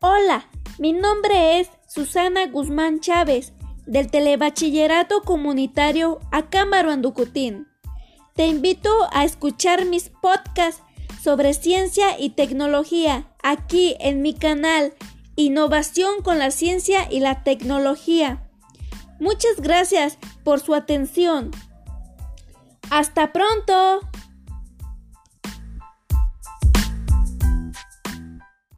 Hola, Mi nombre es Susana Guzmán Chávez, del Telebachillerato Comunitario Acámbaro Anducutín. Te invito a escuchar mis podcasts sobre ciencia y tecnología aquí en mi canal Innovación con la Ciencia y la Tecnología. Muchas gracias por su atención. Hasta pronto.